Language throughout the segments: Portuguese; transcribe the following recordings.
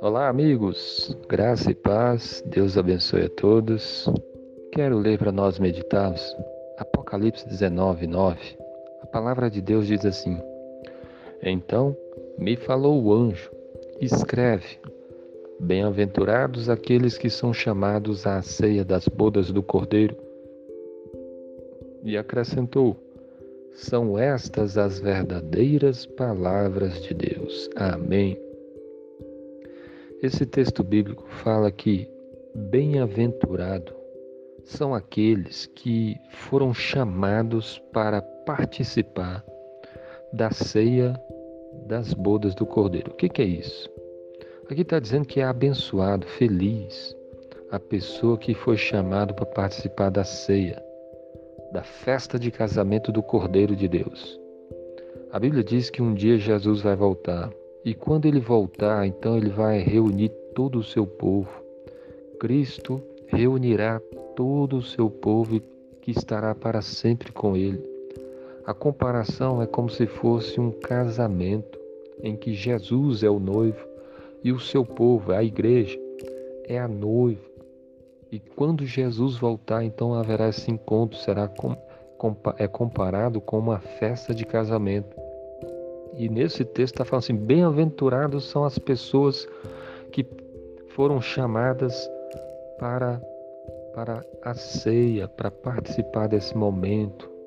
Olá, amigos, graça e paz, Deus abençoe a todos. Quero ler para nós meditarmos Apocalipse 19, 9. A palavra de Deus diz assim: Então me falou o anjo, escreve: Bem-aventurados aqueles que são chamados à ceia das bodas do Cordeiro. E acrescentou: São estas as verdadeiras palavras de Deus. Amém. Esse texto bíblico fala que bem-aventurado são aqueles que foram chamados para participar da ceia das bodas do Cordeiro. O que, que é isso? Aqui está dizendo que é abençoado, feliz, a pessoa que foi chamado para participar da ceia, da festa de casamento do Cordeiro de Deus. A Bíblia diz que um dia Jesus vai voltar e quando ele voltar, então ele vai reunir todo o seu povo. Cristo reunirá todo o seu povo que estará para sempre com ele. A comparação é como se fosse um casamento em que Jesus é o noivo e o seu povo, a igreja, é a noiva. E quando Jesus voltar, então haverá esse encontro, será com, é comparado com uma festa de casamento. E nesse texto está falando assim: bem-aventurados são as pessoas que foram chamadas para, para a ceia, para participar desse momento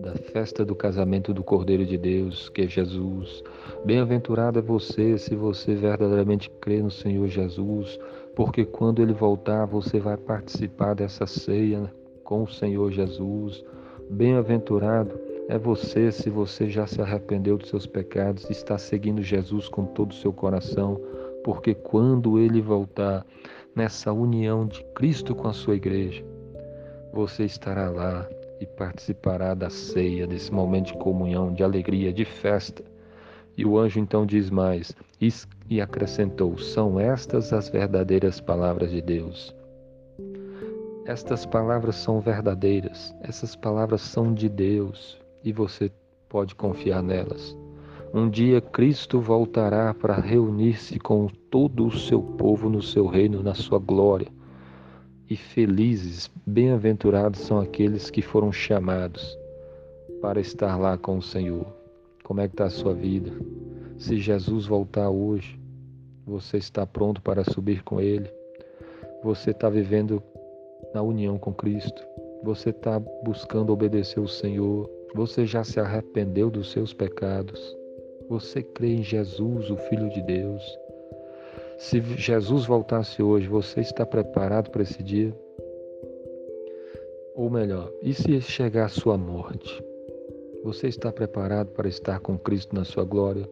da festa do casamento do Cordeiro de Deus, que é Jesus. Bem-aventurado é você se você verdadeiramente crê no Senhor Jesus, porque quando ele voltar, você vai participar dessa ceia com o Senhor Jesus. Bem-aventurado é você se você já se arrependeu dos seus pecados e está seguindo Jesus com todo o seu coração, porque quando ele voltar nessa união de Cristo com a sua igreja, você estará lá e participará da ceia, desse momento de comunhão, de alegria, de festa. E o anjo então diz mais e acrescentou: São estas as verdadeiras palavras de Deus. Estas palavras são verdadeiras, essas palavras são de Deus e você pode confiar nelas. Um dia Cristo voltará para reunir-se com todo o seu povo no seu reino, na sua glória. E felizes, bem-aventurados são aqueles que foram chamados para estar lá com o Senhor. Como é que está a sua vida? Se Jesus voltar hoje, você está pronto para subir com Ele? Você está vivendo na união com Cristo? Você está buscando obedecer o Senhor? Você já se arrependeu dos seus pecados? Você crê em Jesus, o Filho de Deus? Se Jesus voltasse hoje, você está preparado para esse dia? Ou melhor, e se chegar a sua morte? Você está preparado para estar com Cristo na sua glória?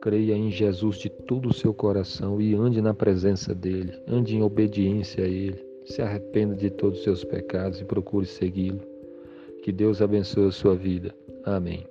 Creia em Jesus de todo o seu coração e ande na presença dele, ande em obediência a ele. Se arrependa de todos os seus pecados e procure segui-lo. Que Deus abençoe a sua vida. Amém.